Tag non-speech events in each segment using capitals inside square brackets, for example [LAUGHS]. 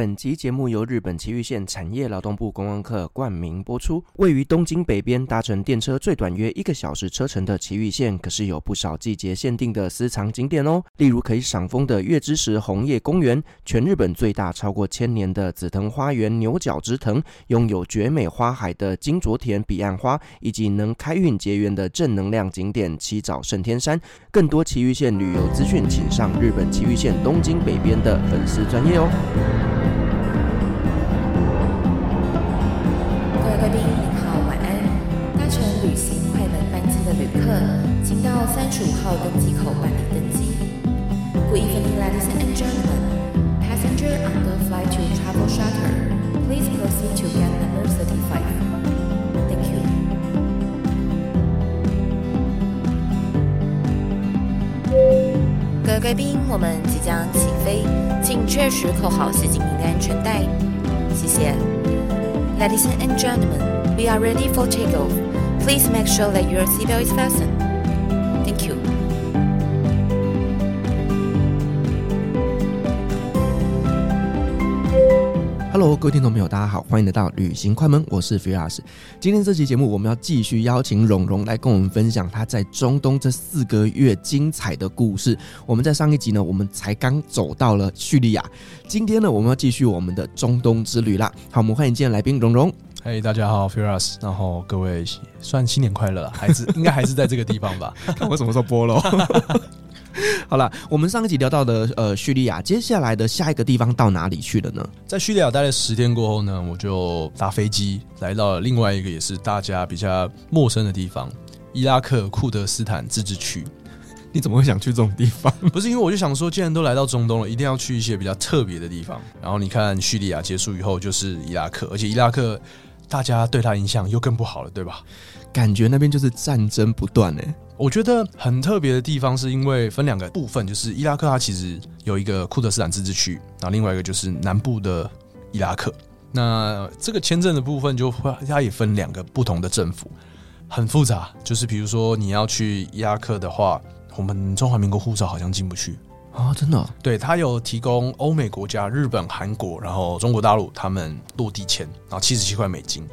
本集节目由日本埼玉县产业劳动部观光课冠名播出。位于东京北边，搭乘电车最短约一个小时车程的埼玉县，可是有不少季节限定的私藏景点哦。例如可以赏枫的月之石红叶公园，全日本最大超过千年的紫藤花园牛角之藤，拥有绝美花海的金卓田彼岸花，以及能开运结缘的正能量景点七早圣天山。更多埼玉县旅游资讯，请上日本埼玉县东京北边的粉丝专业哦。贵宾您好，晚安。搭乘旅行快门班机的旅客，请到三十五号登机口办理登机。Good evening, ladies and gentlemen. Passenger on the flight to Travel Charter, please proceed to gate number thirty-five. Thank you. 各位贵宾，我们即将起飞，请确实扣好系紧您的安全带。谢谢。Ladies and gentlemen, we are ready for takeoff. Please make sure that your seatbelt is fastened. Thank you. Hello，各位听众朋友，大家好，欢迎来到旅行快门，我是 Firas。今天这期节目，我们要继续邀请蓉蓉来跟我们分享她在中东这四个月精彩的故事。我们在上一集呢，我们才刚走到了叙利亚，今天呢，我们要继续我们的中东之旅啦。好，我们欢迎今天来宾蓉蓉。嘿，hey, 大家好，Firas。然后各位算新年快乐，还是应该还是在这个地方吧？[LAUGHS] 看我什么时候播喽。[LAUGHS] [LAUGHS] 好了，我们上一集聊到的呃叙利亚，接下来的下一个地方到哪里去了呢？在叙利亚待了十天过后呢，我就搭飞机来到了另外一个也是大家比较陌生的地方——伊拉克库德斯坦自治区。[LAUGHS] 你怎么会想去这种地方？[LAUGHS] 不是因为我就想说，既然都来到中东了，一定要去一些比较特别的地方。然后你看，叙利亚结束以后就是伊拉克，而且伊拉克大家对他印象又更不好了，对吧？感觉那边就是战争不断呢。我觉得很特别的地方，是因为分两个部分，就是伊拉克它其实有一个库德斯坦自治区，然后另外一个就是南部的伊拉克。那这个签证的部分，就会它也分两个不同的政府，很复杂。就是比如说你要去伊拉克的话，我们中华民国护照好像进不去啊，真的哦？对，它有提供欧美国家、日本、韩国，然后中国大陆他们落地签，然后七十七块美金。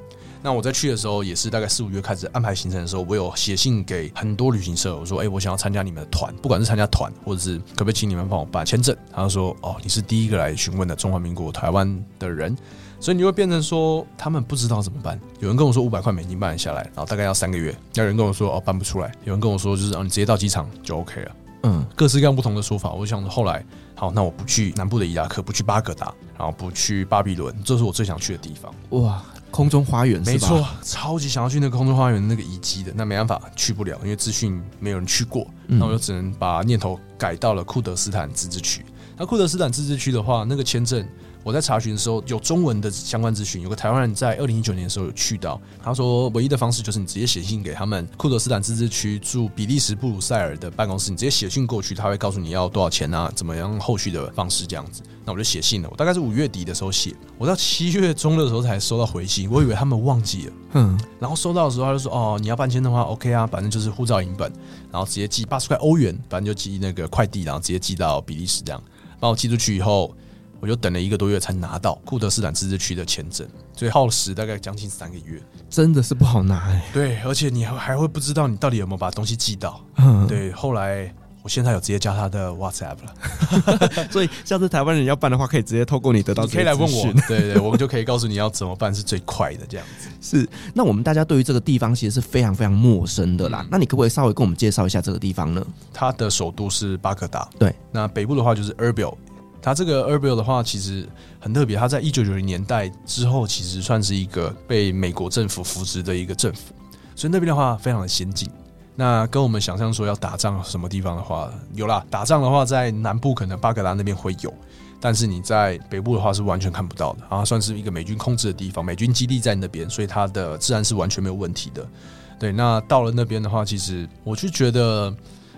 那我在去的时候，也是大概四五月开始安排行程的时候，我有写信给很多旅行社，我说：“哎、我想要参加你们的团，不管是参加团，或者是可不可以请你们帮我办签证。”他就说：“哦，你是第一个来询问的中华民国台湾的人，所以你会变成说他们不知道怎么办。有人跟我说五百块美金办下来，然后大概要三个月；有人跟我说哦办不出来；有人跟我说就是哦你直接到机场就 OK 了。嗯，各式各样不同的说法。我想说后来好，那我不去南部的伊拉克，不去巴格达，然后不去巴比伦，这是我最想去的地方。哇！空中花园，没错，超级想要去那个空中花园那个遗迹的，那没办法去不了，因为资讯没有人去过，那我就只能把念头改到了库德斯坦自治区。那库德斯坦自治区的话，那个签证。我在查询的时候有中文的相关资讯，有个台湾人在二零一九年的时候有去到，他说唯一的方式就是你直接写信给他们库德斯坦自治区驻比利时布鲁塞尔的办公室，你直接写信过去，他会告诉你要多少钱啊，怎么样后续的方式这样子。那我就写信了，我大概是五月底的时候写，我到七月中的时候才收到回信，我以为他们忘记了，嗯，然后收到的时候他就说哦，你要办签的话，OK 啊，反正就是护照影本，然后直接寄八十块欧元，反正就寄那个快递，然后直接寄到比利时这样，帮我寄出去以后。我就等了一个多月才拿到库德斯坦自治区的签证，所以耗时大概将近三个月，真的是不好拿哎。对，而且你还还会不知道你到底有没有把东西寄到。嗯，对。后来我现在有直接加他的 WhatsApp 了，[LAUGHS] 所以下次台湾人要办的话，可以直接透过你得到。你可以来问我，对对，我们就可以告诉你要怎么办是最快的这样子。是，那我们大家对于这个地方其实是非常非常陌生的啦。嗯、那你可不可以稍微跟我们介绍一下这个地方呢？它的首都是巴格达，对。那北部的话就是 Erbil。它这个 Erbil 的话，其实很特别。它在一九九零年代之后，其实算是一个被美国政府扶植的一个政府，所以那边的话非常的先进。那跟我们想象说要打仗什么地方的话，有啦，打仗的话在南部可能巴格达那边会有，但是你在北部的话是完全看不到的。啊算是一个美军控制的地方，美军基地在那边，所以它的治安是完全没有问题的。对，那到了那边的话，其实我就觉得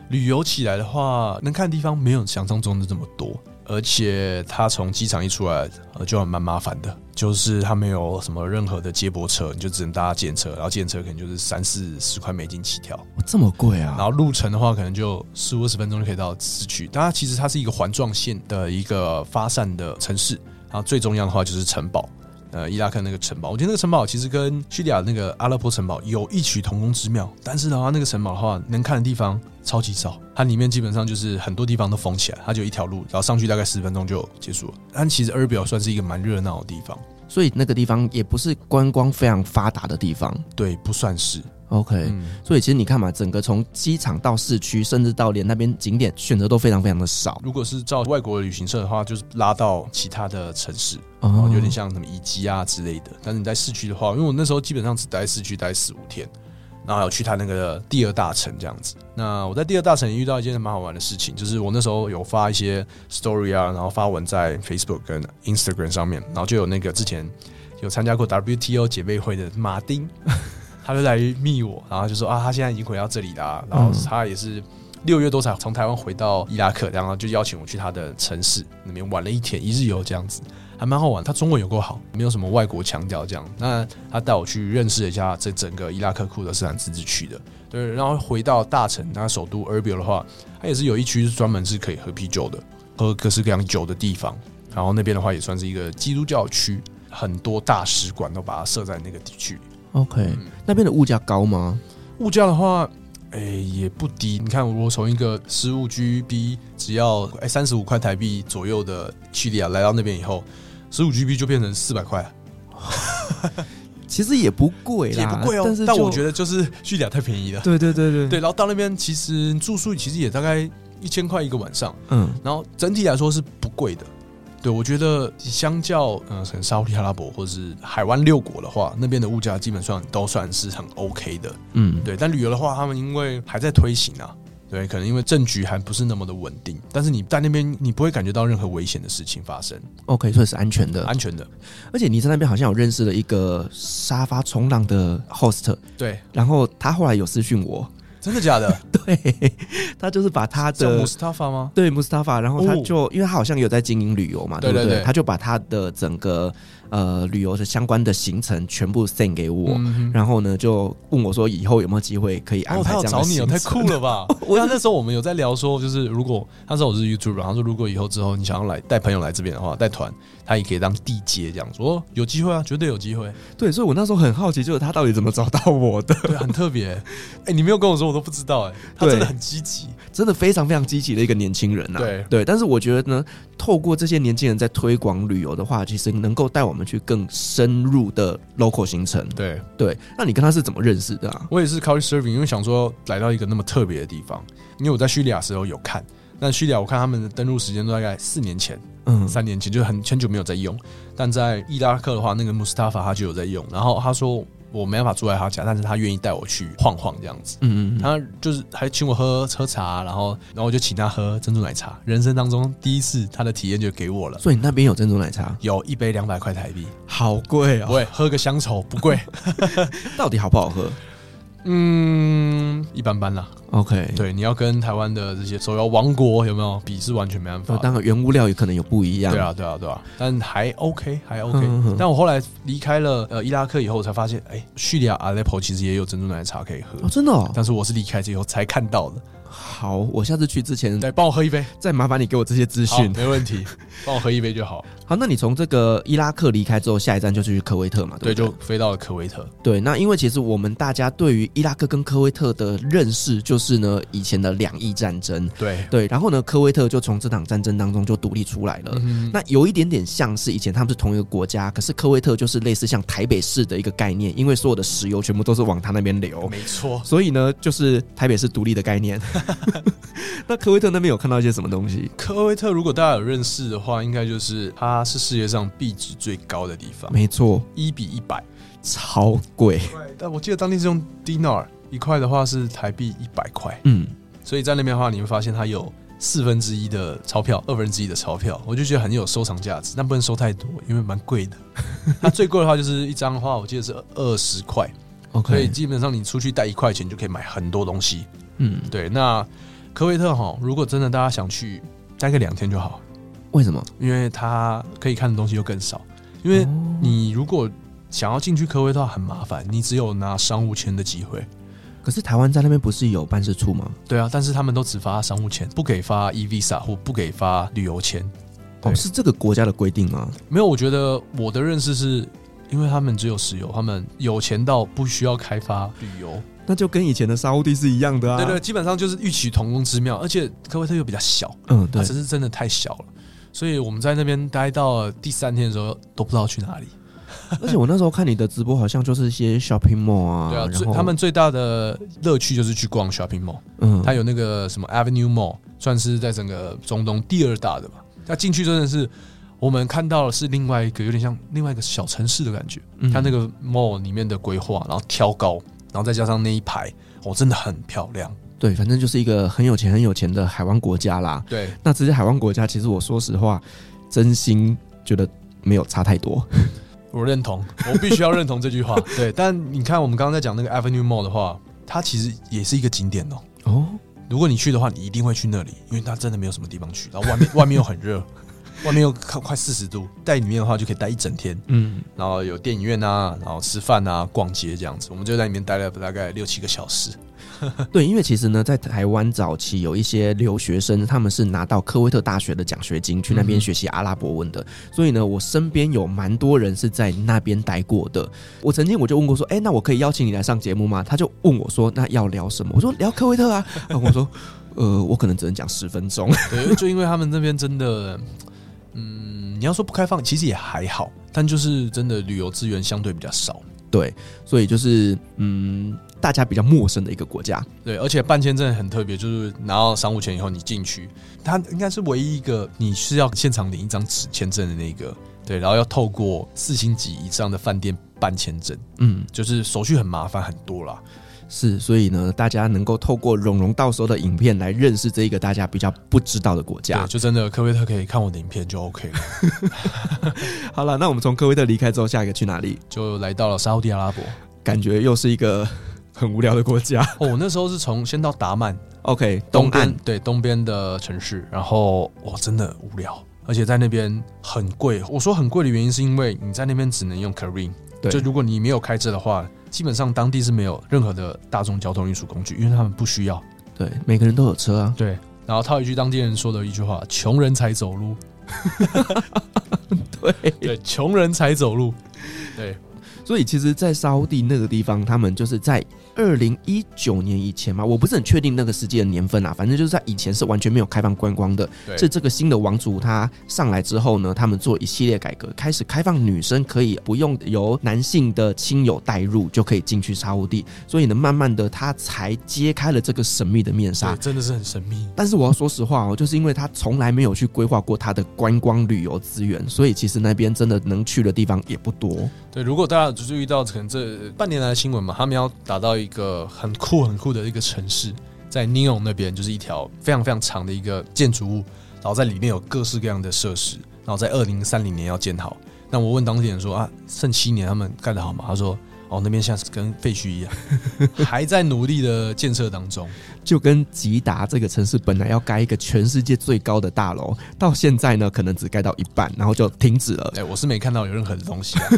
旅游起来的话，能看的地方没有想象中的这么多。而且他从机场一出来，呃，就很蛮麻烦的，就是他没有什么任何的接驳车，你就只能搭计程车，然后计程车可能就是三四十块美金起跳，这么贵啊！然后路程的话，可能就十五二十分钟就可以到市区。当然，其实它是一个环状线的一个发散的城市，然后最重要的话就是城堡。呃，伊拉克那个城堡，我觉得那个城堡其实跟叙利亚那个阿拉伯城堡有异曲同工之妙。但是的话，那个城堡的话，能看的地方超级少，它里面基本上就是很多地方都封起来，它就一条路，然后上去大概十分钟就结束了。但其实尔比尔算是一个蛮热闹的地方，所以那个地方也不是观光非常发达的地方，对，不算是。OK，嗯，所以其实你看嘛，整个从机场到市区，甚至到连那边景点选择都非常非常的少。如果是照外国的旅行社的话，就是拉到其他的城市，哦，有点像什么遗迹啊之类的。但是你在市区的话，因为我那时候基本上只待市区待四五天，然后还有去他那个第二大城这样子。那我在第二大城也遇到一件蛮好玩的事情，就是我那时候有发一些 story 啊，然后发文在 Facebook 跟 Instagram 上面，然后就有那个之前有参加过 WTO 姐妹会的马丁。他就来密我，然后就说啊，他现在已经回到这里了，然后他也是六月多才从台湾回到伊拉克，然后就邀请我去他的城市那边玩了一天一日游，这样子还蛮好玩。他中文有够好，没有什么外国腔调这样。那他带我去认识了一下这整个伊拉克库德斯坦自治区的，对。然后回到大城，那首都尔比尔的话，他也是有一区是专门是可以喝啤酒的，喝各式各样酒的地方。然后那边的话也算是一个基督教区，很多大使馆都把它设在那个地区。OK，、嗯、那边的物价高吗？物价的话，哎、欸，也不低。你看，我从一个十五 GB 只要哎三十五块台币左右的叙利亚来到那边以后，十五 GB 就变成四百块。[LAUGHS] 其实也不贵，也不贵哦。但是，但我觉得就是叙利亚太便宜了。对对对对对。然后到那边，其实住宿其实也大概一千块一个晚上。嗯。然后整体来说是不贵的。对，我觉得相较呃，可能沙乌地阿拉伯或者是海湾六国的话，那边的物价基本上都算是很 OK 的。嗯，对。但旅游的话，他们因为还在推行啊，对，可能因为政局还不是那么的稳定。但是你在那边，你不会感觉到任何危险的事情发生。OK，所以是安全的，安全的。而且你在那边好像有认识了一个沙发冲浪的 host，对。然后他后来有私讯我。真的假的？[LAUGHS] 对，他就是把他的穆斯塔法吗？对，穆斯塔法，然后他就、哦、因为他好像有在经营旅游嘛，对不对？他就把他的整个呃旅游的相关的行程全部 send 给我，嗯，然后呢就问我说以后有没有机会可以安排这样的行程。哦、他要找你哦，太酷了吧！[LAUGHS] 我那时候我们有在聊说，就是如果他说我是 YouTuber，他说如果以后之后你想要来带朋友来这边的话，带团。他也可以当地接这样说，有机会啊，绝对有机会。对，所以我那时候很好奇，就是他到底怎么找到我的？对，很特别。哎、欸，你没有跟我说，我都不知道。哎，他真的很积极，真的非常非常积极的一个年轻人呐。对对，但是我觉得呢，透过这些年轻人在推广旅游的话，其实能够带我们去更深入的 local 行程。对对，那你跟他是怎么认识的啊？我也是 Couchsurfing，因为想说来到一个那么特别的地方，因为我在叙利亚时候有看。那叙利亚，我看他们的登陆时间都大概四年前，嗯，三年前就很很久没有在用。但在伊拉克的话，那个穆斯塔法他就有在用。然后他说我没办法住在他家，但是他愿意带我去晃晃这样子。嗯嗯，他就是还请我喝喝茶，然后然后我就请他喝珍珠奶茶。人生当中第一次，他的体验就给我了。所以你那边有珍珠奶茶？有一杯两百块台币，好贵哦。喂，喝个乡愁不贵。[LAUGHS] 到底好不好喝？嗯，一般般啦。OK，对，你要跟台湾的这些手游王国有没有比？是完全没办法。当然，原物料也可能有不一样。对啊，对啊，对啊。但还 OK，还 OK。嗯嗯，但我后来离开了呃伊拉克以后，才发现，哎、欸，叙利亚阿勒颇其实也有珍珠奶茶可以喝。哦，真的哦。但是我是离开之后才看到的。好，我下次去之前，来帮我喝一杯，再麻烦你给我这些资讯。没问题，帮我喝一杯就好。[LAUGHS] 好，那你从这个伊拉克离开之后，下一站就去科威特嘛？对，对，就飞到了科威特。对，那因为其实我们大家对于伊拉克跟科威特的认识，就是呢以前的两伊战争。对对，然后呢，科威特就从这场战争当中就独立出来了。嗯。那有一点点像是以前他们是同一个国家，可是科威特就是类似像台北市的一个概念，因为所有的石油全部都是往他那边流。没错。所以呢，就是台北市独立的概念。[LAUGHS] 那科威特那边有看到一些什么东西？科威特如果大家有认识的话，应该就是它是世界上币值最高的地方。没错，一比一百，超贵。但我记得当地是用 dinar，一块的话是台币一百块。嗯，所以在那边的话，你会发现它有四分之一的钞票，二分之一的钞票，我就觉得很有收藏价值。但不能收太多，因为蛮贵的。[LAUGHS] 它最贵的话就是一张的话，我记得是二十块。OK，所以基本上你出去带一块钱就可以买很多东西。嗯，对。那科威特哈，如果真的大家想去待个两天就好。为什么？因为它可以看的东西又更少。因为你如果想要进去科威特很麻烦，你只有拿商务签的机会。可是台湾在那边不是有办事处吗？对啊，但是他们都只发商务签，不给发 e visa 或不给发旅游签。哦，是这个国家的规定吗？没有，我觉得我的认识是因为他们只有石油，他们有钱到不需要开发旅游，那就跟以前的沙乌地是一样的啊。对对，基本上就是异曲同工之妙。而且科威特又比较小，嗯，对，只是真的太小了，所以我们在那边待到第三天的时候都不知道去哪里。[LAUGHS] 而且我那时候看你的直播，好像就是一些 shopping mall 啊。对啊，最他们最大的乐趣就是去逛 shopping mall。嗯，它有那个什么 Avenue Mall，算是在整个中东第二大的吧。那进去真的是，我们看到的是另外一个有点像另外一个小城市的感觉。它那个 mall 里面的规划，然后挑高，然后再加上那一排，哦，真的很漂亮。对，反正就是一个很有钱很有钱的海湾国家啦。对，那这些海湾国家，其实我说实话，真心觉得没有差太多。[LAUGHS] 我认同，我必须要认同这句话。[LAUGHS] 对，但你看我们刚刚在讲那个 Avenue Mall 的话，它其实也是一个景点哦。哦，如果你去的话，你一定会去那里，因为它真的没有什么地方去，然后外面外面又很热，外面又快快四十度，在里面的话就可以待一整天。嗯，然后有电影院啊，然后吃饭啊，逛街这样子，我们就在里面待了大概六七个小时。[LAUGHS] 对，因为其实呢，在台湾早期有一些留学生，他们是拿到科威特大学的奖学金去那边学习阿拉伯文的，所以呢，我身边有蛮多人是在那边待过的。我曾经我就问过说，哎，那我可以邀请你来上节目吗？他就问我说，那要聊什么？我说聊科威特啊。然后我说，呃，我可能只能讲十分钟。对，就因为他们那边真的，嗯，你要说不开放，其实也还好，但就是真的旅游资源相对比较少。对，所以就是嗯。大家比较陌生的一个国家，对，而且办签证很特别，就是拿到商务签以后，你进去，它应该是唯一一个你是要现场领一张纸签证的那个，对，然后要透过四星级以上的饭店办签证，嗯，就是手续很麻烦很多啦，是，所以呢，大家能够透过蓉蓉到时候的影片来认识这一个大家比较不知道的国家，就真的科威特可以看我的影片就 OK 了。[LAUGHS] 好了，那我们从科威特离开之后，下一个去哪里？就来到了沙乌地阿拉伯，感觉又是一个。很无聊的国家哦，我那时候是从先到达曼，OK，东岸对东边的城市，然后哇，真的无聊，而且在那边很贵。我说很贵的原因是因为你在那边只能用 Careem，对，就如果你没有开车的话，基本上当地是没有任何的大众交通运输工具，因为他们不需要。对，每个人都有车啊。对，然后套一句当地人说的一句话：“穷人才走路。[LAUGHS] ”对对，穷人才走路。对，所以其实，在沙乌地那个地方，他们就是在。二零一九年以前嘛，我不是很确定那个世界的年份啊，反正就是在以前是完全没有开放观光的。是这个新的王族他上来之后呢，他们做一系列改革，开始开放女生可以不用由男性的亲友带入就可以进去沙乌地，所以呢，慢慢的他才揭开了这个神秘的面纱。真的是很神秘。但是我要说实话哦，就是因为他从来没有去规划过他的观光旅游资源，所以其实那边真的能去的地方也不多。对，如果大家只注意到可能这半年来的新闻嘛，他们要达到一个很酷很酷的一个城市，在 Neom 那边就是一条非常非常长的一个建筑物，然后在里面有各式各样的设施，然后在二零三零年要建好。那我问当地人说啊，剩七年他们盖得好吗？他说哦，那边像是跟废墟一样，[LAUGHS] 还在努力的建设当中。就跟吉达这个城市本来要盖一个全世界最高的大楼，到现在呢，可能只盖到一半，然后就停止了。哎，我是没看到有任何的东西啊。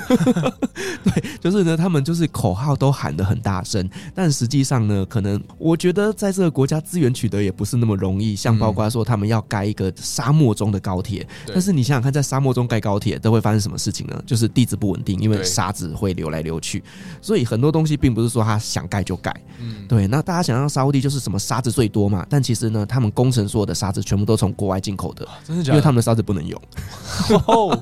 [LAUGHS] 对，就是呢，他们就是口号都喊得很大声，但实际上呢，可能我觉得在这个国家资源取得也不是那么容易。像包括说他们要盖一个沙漠中的高铁，但是你想想看，在沙漠中盖高铁都会发生什么事情呢？就是地质不稳定，因为沙子会流来流去，所以很多东西并不是说他想盖就盖。嗯，对。那大家想让沙乌地就是什么？沙子最多嘛，但其实呢，他们工程所有的沙子全部都从国外进口的，真的假的？因为他们的沙子不能用。[LAUGHS]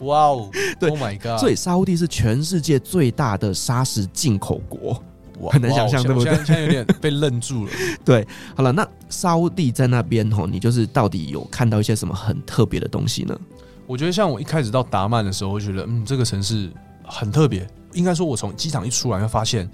哇哦，对，Oh my God！所以沙乌地是全世界最大的砂石进口国，很难想象，对不对？现在有点被愣住了。[LAUGHS] 对，好了，那沙乌地在那边吼，你就是到底有看到一些什么很特别的东西呢？我觉得像我一开始到达曼的时候，我觉得嗯，这个城市很特别。应该说，我从机场一出来，就发现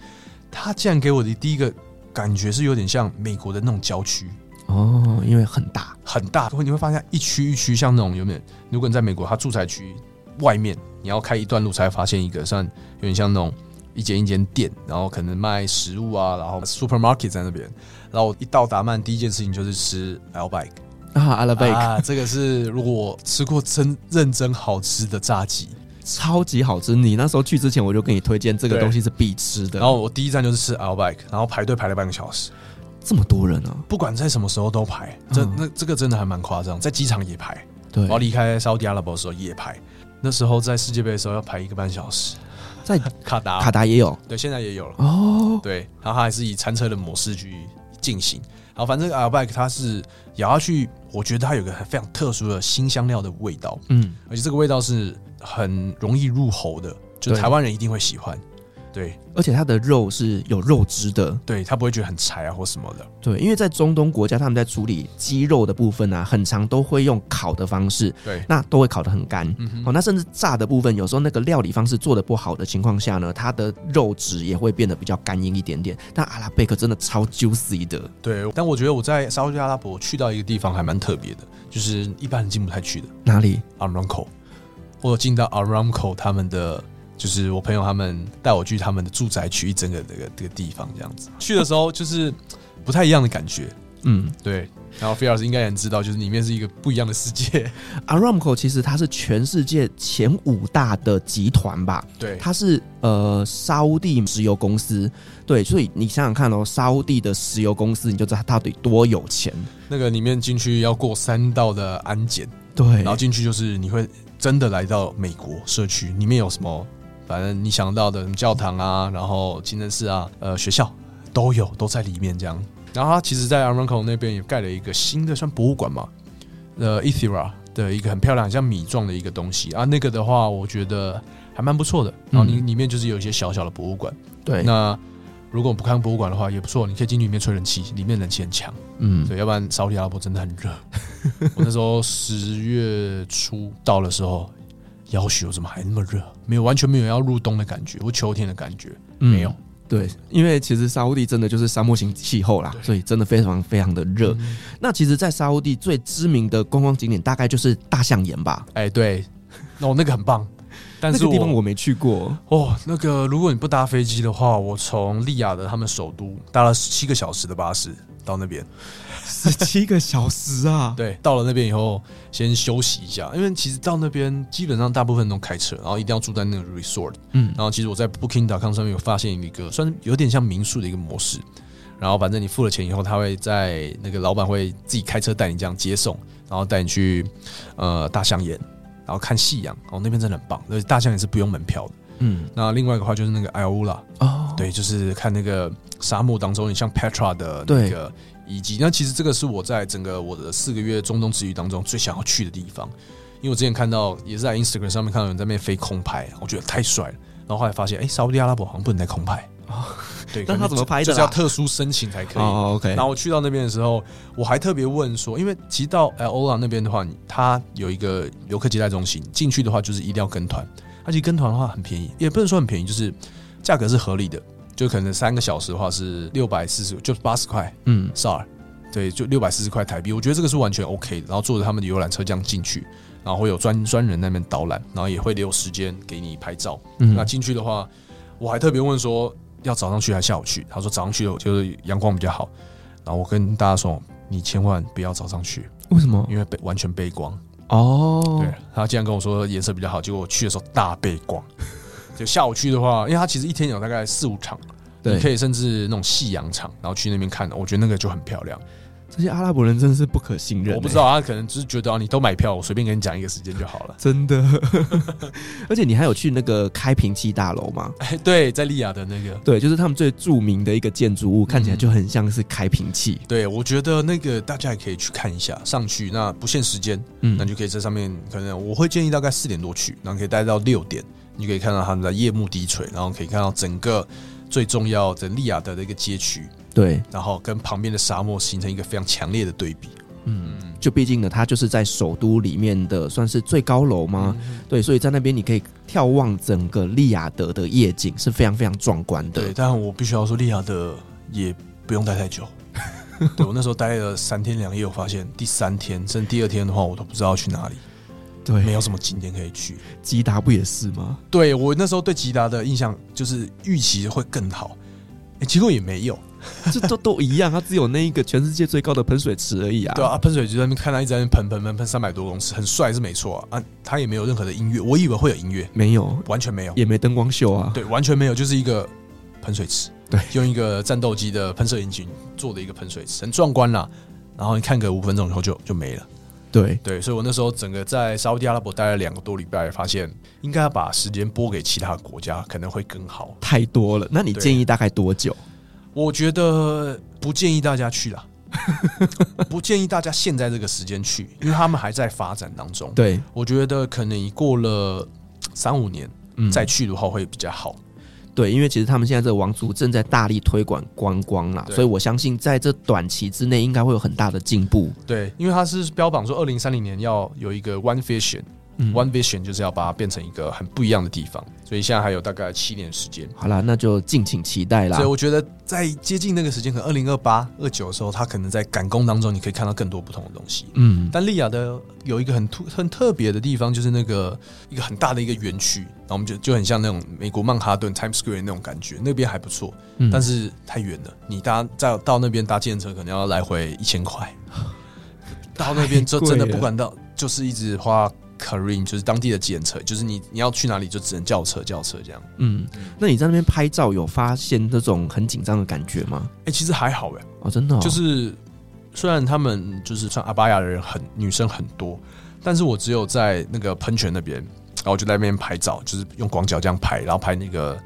他竟然给我的第一个。感觉是有点像美国的那种郊区哦，因为很大很大，你会发现一区一区像那种有没有？如果你在美国，它住宅区外面你要开一段路才会发现一个，像有点像那种一间一间店，然后可能卖食物啊，然后 supermarket 在那边。然后一到达曼，第一件事情就是吃 Al-Baik 啊，Al-Baik 啊，这个是如果我吃过真认真好吃的炸鸡。超级好吃！你那时候去之前，我就给你推荐这个东西是必吃的。然后我第一站就是吃 Al-Baik，然后排队排了半个小时，这么多人啊！不管在什么时候都排，这那这个真的还蛮夸张，在机场也排。对，然后离开沙乌地阿拉伯的时候也排，那时候在世界杯的时候要排一个半小时，在 [LAUGHS] 卡达。卡达也有，对，现在也有了。哦，对，然后它还是以餐车的模式去进行，然后反正 L Bike 它是咬下去，我觉得它有个很非常特殊的新香料的味道，嗯，而且这个味道是很容易入喉的，就台湾人一定会喜欢。对，而且它的肉是有肉汁的，对，它不会觉得很柴啊或什么的。对，因为在中东国家，他们在处理鸡肉的部分啊，很常都会用烤的方式，对，那都会烤得很干。嗯哼，哦，那甚至炸的部分，有时候那个料理方式做的不好的情况下呢，它的肉质也会变得比较干硬一点点。但阿拉贝克真的超 juicy 的，对。但我觉得我在沙乌地阿拉伯去到一个地方还蛮特别的，就是一般人进不太去的。哪里？Aramco，我有进到 Aramco 他们的。就是我朋友他们带我去他们的住宅区一整个这个这个地方这样子，去的时候就是不太一样的感觉，嗯，对。然后菲尔斯应该也知道，就是里面是一个不一样的世界。[LAUGHS] Aramco 其实它是全世界前五大的集团吧？对，它是呃沙乌地石油公司，对，所以你想想看哦，沙乌地的石油公司，你就知道它到底多有钱。那个里面进去要过三道的安检，对，然后进去就是你会真的来到美国社区，里面有什么？反正你想到的什么教堂啊，然后清真寺啊，呃，学校都有，都在里面这样。然后它其实，在 Aramco 那边也盖了一个新的算博物馆嘛，呃，Ethera 的一个很漂亮，像米状的一个东西啊。那个的话，我觉得还蛮不错的。然后你里面就是有一些小小的博物馆。对、嗯，那如果不看博物馆的话，也不错，你可以进去里面吹冷气，里面冷气很强。嗯，对，要不然沙乌地阿拉伯真的很热。[LAUGHS] 我那时候十月初到的时候。要许，怎么还那么热？没有，完全没有要入冬的感觉，或秋天的感觉，嗯、没有。对，因为其实沙乌地真的就是沙漠型气候啦，所以真的非常非常的热。嗯、那其实，在沙乌地最知名的观光景点，大概就是大象岩吧？哎、欸，对，那我那个很棒，但是那个地方我没去过哦。那个如果你不搭飞机的话，我从利雅的他们首都搭了十七个小时的巴士到那边。[LAUGHS] 十七个小时啊！[LAUGHS] 对，到了那边以后先休息一下，因为其实到那边基本上大部分都开车，然后一定要住在那个 resort。嗯，然后其实我在 Booking.com 上面有发现一个算有点像民宿的一个模式，然后反正你付了钱以后，他会在那个老板会自己开车带你这样接送，然后带你去呃大象岩，然后看夕阳。哦，那边真的很棒，而且大象也是不用门票的。嗯，那另外一个话就是那个 Ayula 哦，对，就是看那个沙漠当中，你像 Petra 的那个。遗迹那其实这个是我在整个我的四个月中东之旅当中最想要去的地方，因为我之前看到也是在 Instagram 上面看到有人在那边飞空拍，我觉得太帅了。然后后来发现，哎，沙乌地阿拉伯好像不能带空拍啊。[LAUGHS] 对，那他怎么拍的？就是要特殊申请才可以。哦，OK。然后我去到那边的时候，我还特别问说，因为其实到 Ayula 那边的话，它有一个游客接待中心，进去的话就是一定要跟团。而且跟团的话很便宜，也不能说很便宜，就是价格是合理的。就可能三个小时的话是六百四十，就八十块，嗯，SAR，对，就六百四十块台币。我觉得这个是完全 OK 的。然后坐着他们的游览车这样进去，然后会有专专人那边导览，然后也会留时间给你拍照。嗯，那进去的话，我还特别问说要早上去还是下午去？他说早上去就是阳光比较好。然后我跟大家说，你千万不要早上去，为什么？因为背完全背光。哦，对，他竟然跟我说颜色比较好，结果我去的时候大背光。[LAUGHS] 就下午去的话，因为他其实一天有大概四五场，你可以甚至那种夕阳场，然后去那边看，我觉得那个就很漂亮。这些阿拉伯人真的是不可信任、欸，我不知道他可能只是觉得你都买票，我随便跟你讲一个时间就好了。真的，[LAUGHS] 而且你还有去那个开瓶器大楼吗？[LAUGHS] 哎，对，在利雅的那个，对，就是他们最著名的一个建筑物，看起来就很像是开瓶器。对，我觉得那个大家也可以去看一下，上去那不限时间，嗯，那就可以在上面，可能我会建议大概四点多去，然后可以待到六点。你可以看到他们在夜幕低垂，然后可以看到整个最重要的利雅得的一个街区，对，然后跟旁边的沙漠形成一个非常强烈的对比。嗯，就毕竟呢，它就是在首都里面的算是最高楼吗？嗯、对，所以在那边你可以眺望整个利雅得的夜景，是非常非常壮观的。对，但我必须要说，利雅得也不用待太久。[LAUGHS] 对，我那时候待了三天两夜，我发现第三天甚至第二天的话，我都不知道去哪里。对，没有什么景点可以去。吉达不也是吗？对，我那时候对吉达的印象就是预期会更好，哎，结果也没有，[LAUGHS] 这都都一样，它只有那一个全世界最高的喷水池而已啊。对啊，喷水池在那边看他一直在喷喷喷喷三百多公尺，很帅是没错啊。啊，他也没有任何的音乐，我以为会有音乐，没有，完全没有，也没灯光秀啊。对，完全没有，就是一个喷水池，对，用一个战斗机的喷射引擎做的一个喷水池，很壮观啦。然后你看个五分钟以后就就没了。对对，所以我那时候整个在沙乌地阿拉伯待了两个多礼拜，发现应该要把时间拨给其他国家，可能会更好。太多了，那你建议大概多久？我觉得不建议大家去啦，[LAUGHS] 不建议大家现在这个时间去，因为他们还在发展当中。对，我觉得可能你过了三五年再去的话会比较好。对，因为其实他们现在这个王族正在大力推广观光啦，所以我相信在这短期之内应该会有很大的进步。对，因为他是标榜说二零三零年要有一个 One Vision。嗯、One Vision 就是要把它变成一个很不一样的地方，所以现在还有大概七年时间。好了，那就敬请期待啦。所以我觉得在接近那个时间，可能二零二八、二九的时候，它可能在赶工当中，你可以看到更多不同的东西。嗯，但利亚的有一个很突很特别的地方，就是那个一个很大的一个园区，然后我们就就很像那种美国曼哈顿 Times Square 那种感觉，那边还不错，嗯、但是太远了，你搭再到那边搭电车可能要来回一千块，[LAUGHS] 到那边就真的不管到，就是一直花。Careem 就是当地的检测，就是你你要去哪里就只能叫车叫车这样。嗯，那你在那边拍照有发现那种很紧张的感觉吗？哎、欸，其实还好哎。哦，真的、哦。就是虽然他们就是穿阿巴亚的人很女生很多，但是我只有在那个喷泉那边，然后我就在那边拍照，就是用广角这样拍，然后拍那个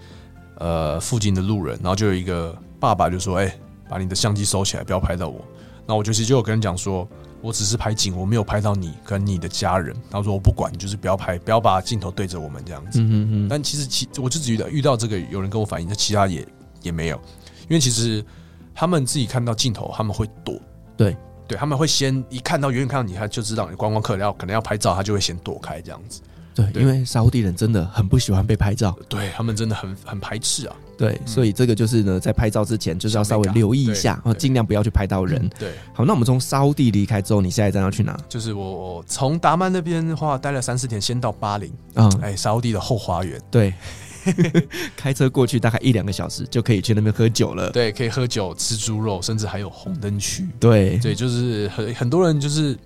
呃附近的路人，然后就有一个爸爸就说：“哎、欸，把你的相机收起来，不要拍到我。”然后我就其实就有跟人讲说。我只是拍景，我没有拍到你跟你的家人。他说我不管，你就是不要拍，不要把镜头对着我们这样子。嗯嗯，但其实其我就只遇到遇到这个有人跟我反映，那其他也也没有，因为其实他们自己看到镜头，他们会躲。对对，他们会先一看到远远看到你，他就知道你观光客要可能要拍照，他就会先躲开这样子。对，因为沙乌地人真的很不喜欢被拍照，对他们真的很很排斥啊。对，所以这个就是呢，在拍照之前就是要稍微留意一下，然后尽量不要去拍到人。对，好，那我们从沙乌地离开之后，你下一站要去哪？就是我从达曼那边的话，待了三四天，先到巴林。嗯，哎，沙乌地的后花园。对，[LAUGHS] 开车过去大概一两个小时就可以去那边喝酒了。对，可以喝酒、吃猪肉，甚至还有红灯区。对，对，就是很很多人就是。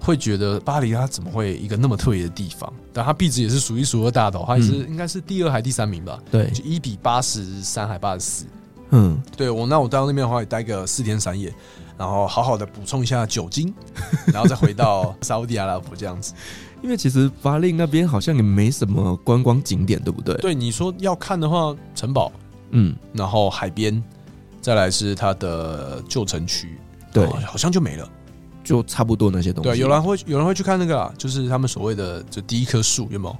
会觉得巴黎它怎么会一个那么特别的地方？但它壁纸也是数一数二大的，它也是应该是第二还第三名吧？对，就一比八十三还八十四。嗯，对我那我到那边的话，也待个四天三夜，然后好好的补充一下酒精，[LAUGHS] 然后再回到沙乌地阿拉伯这样子。因为其实巴黎那边好像也没什么观光景点，对不对？对，你说要看的话，城堡，嗯，然后海边，再来是它的旧城区，对，好像就没了。就差不多那些东西。对，有人会有人会去看那个啊，就是他们所谓的就第一棵树，有没有？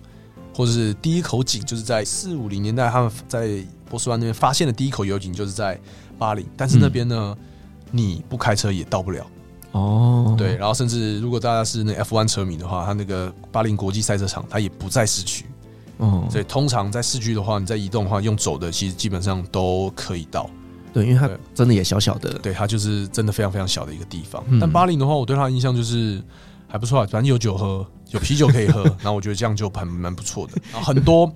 或者是第一口井，就是在四五零年代他们在波斯湾那边发现的第一口油井，就是在巴林。但是那边呢，嗯、你不开车也到不了。哦，对，然后甚至如果大家是那 F1 车迷的话，他那个巴林国际赛车场，它也不在市区。嗯，所以通常在市区的话，你在移动的话，用走的其实基本上都可以到。对，因为它真的也小小的，对，它就是真的非常非常小的一个地方。嗯、但巴林的话，我对它的印象就是还不错，反正有酒喝，有啤酒可以喝，[LAUGHS] 然后我觉得这样就很蛮不错的。然后很多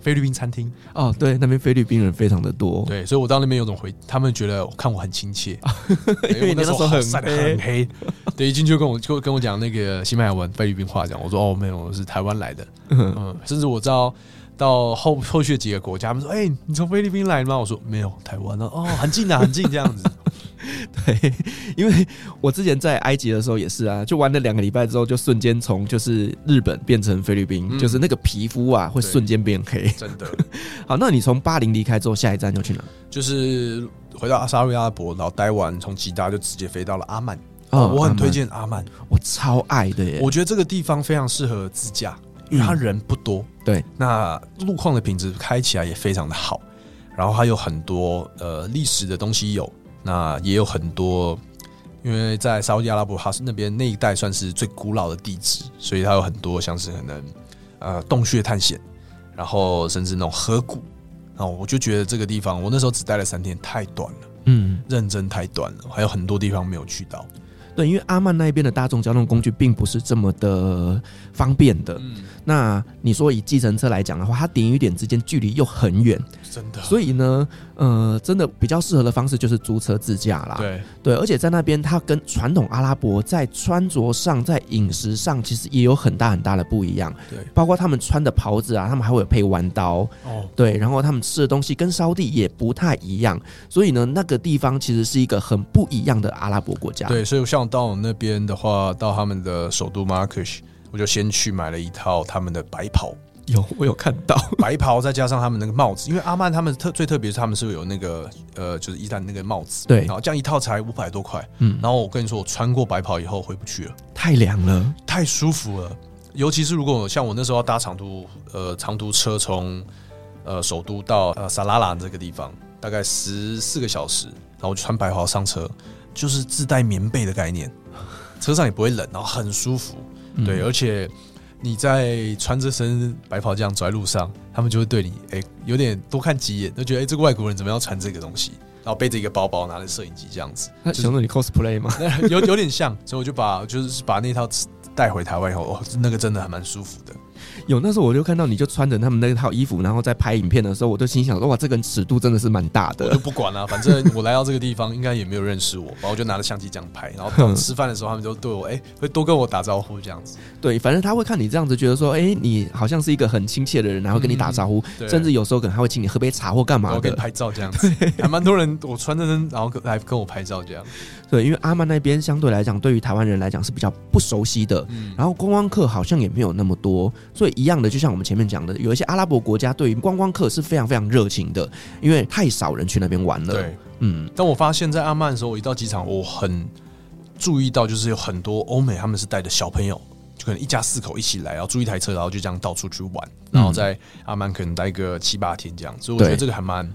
菲律宾餐厅。[LAUGHS] 哦，对，那边菲律宾人非常的多，对，所以我到那边有种回，他们觉得看我很亲切，[LAUGHS] 因为那时候晒得很黑，对，一进去就跟我就跟我讲那个西班牙文、菲律宾话，讲我说哦没有，我是台湾来的，嗯，甚至我知道。到后后续几个国家，他们说：“哎、欸，你从菲律宾来吗？”我说：“没有，台湾的。”哦，很近的，[LAUGHS] 很近这样子。对，因为我之前在埃及的时候也是啊，就玩了两个礼拜之后，就瞬间从就是日本变成菲律宾，嗯、就是那个皮肤啊会瞬间变黑。真的。[LAUGHS] 好，那你从巴林离开之后，下一站就去哪？就是回到沙乌地阿拉伯，然后待完，从吉达就直接飞到了阿曼。哦，我很推荐阿曼，我超爱的耶。我觉得这个地方非常适合自驾。因为它人不多，嗯、对，那路况的品质开起来也非常的好，然后还有很多呃历史的东西有，那也有很多，因为在沙乌地阿拉伯它是那边那一带算是最古老的地址，所以它有很多像是可能呃洞穴探险，然后甚至那种河谷，然后我就觉得这个地方我那时候只待了三天，太短了，嗯，认真太短了，还有很多地方没有去到。对，因为阿曼那边的大众交通工具并不是这么的方便的。嗯，那你说以计程车来讲的话，它点与点之间距离又很远，真的。所以呢，呃，真的比较适合的方式就是租车自驾啦。对对，而且在那边，它跟传统阿拉伯在穿着上、在饮食上，其实也有很大很大的不一样。对，包括他们穿的袍子啊，他们还会有配弯刀。哦，对，然后他们吃的东西跟烧地也不太一样，所以呢，那个地方其实是一个很不一样的阿拉伯国家。对，所以像到我那边的话，到他们的首都马可什，我就先去买了一套他们的白袍。有，我有看到。[LAUGHS] 白袍，再加上他们那个帽子，因为阿曼他们特最特别是他们是有那个呃，就是伊旦那个帽子，对，然后这样一套才五百多块，嗯，然后我跟你说，我穿过白袍以后回不去了，太凉了，太舒服了，尤其是如果像我那时候要搭长途呃长途车从呃首都到呃萨拉兰这个地方，大概十四个小时，然后我就穿白袍上车，就是自带棉被的概念，车上也不会冷，然后很舒服，嗯、对，而且。你在穿着身白袍这样走在路上，他们就会对你哎、欸、有点多看几眼，都觉得哎、欸、这个外国人怎么要穿这个东西，然后背着一个包包，拿着摄影机这样子，那想着你 cosplay 吗？[LAUGHS] 有有点像，所以我就把就是把那套带回台湾以后，哦，那个真的还蛮舒服的。有那时候我就看到你就穿着他们那套衣服，然后在拍影片的时候，我就心想说哇，这个尺度真的是蛮大的。我就不管了、啊，反正我来到这个地方，应该也没有认识我，然后我就拿着相机这样拍。然后等吃饭的时候，他们就对我哎、欸，会多跟我打招呼这样子。对，反正他会看你这样子，觉得说哎、欸，你好像是一个很亲切的人，然后跟你打招呼，嗯、甚至有时候可能还会请你喝杯茶或干嘛的，我给你拍照这样 [LAUGHS] 子。还蛮多人我穿着身，然后来跟我拍照这样。对，因为阿曼那边相对来讲，对于台湾人来讲是比较不熟悉的，嗯、然后观光客好像也没有那么多，所以一样的，就像我们前面讲的，有一些阿拉伯国家对于观光客是非常非常热情的，因为太少人去那边玩了。对，嗯。但我发现，在阿曼的时候，我一到机场，我很注意到，就是有很多欧美他们是带着小朋友，就可能一家四口一起来，然后租一台车，然后就这样到处去玩，然后在阿曼可能待个七八天这样，所以我觉得这个还蛮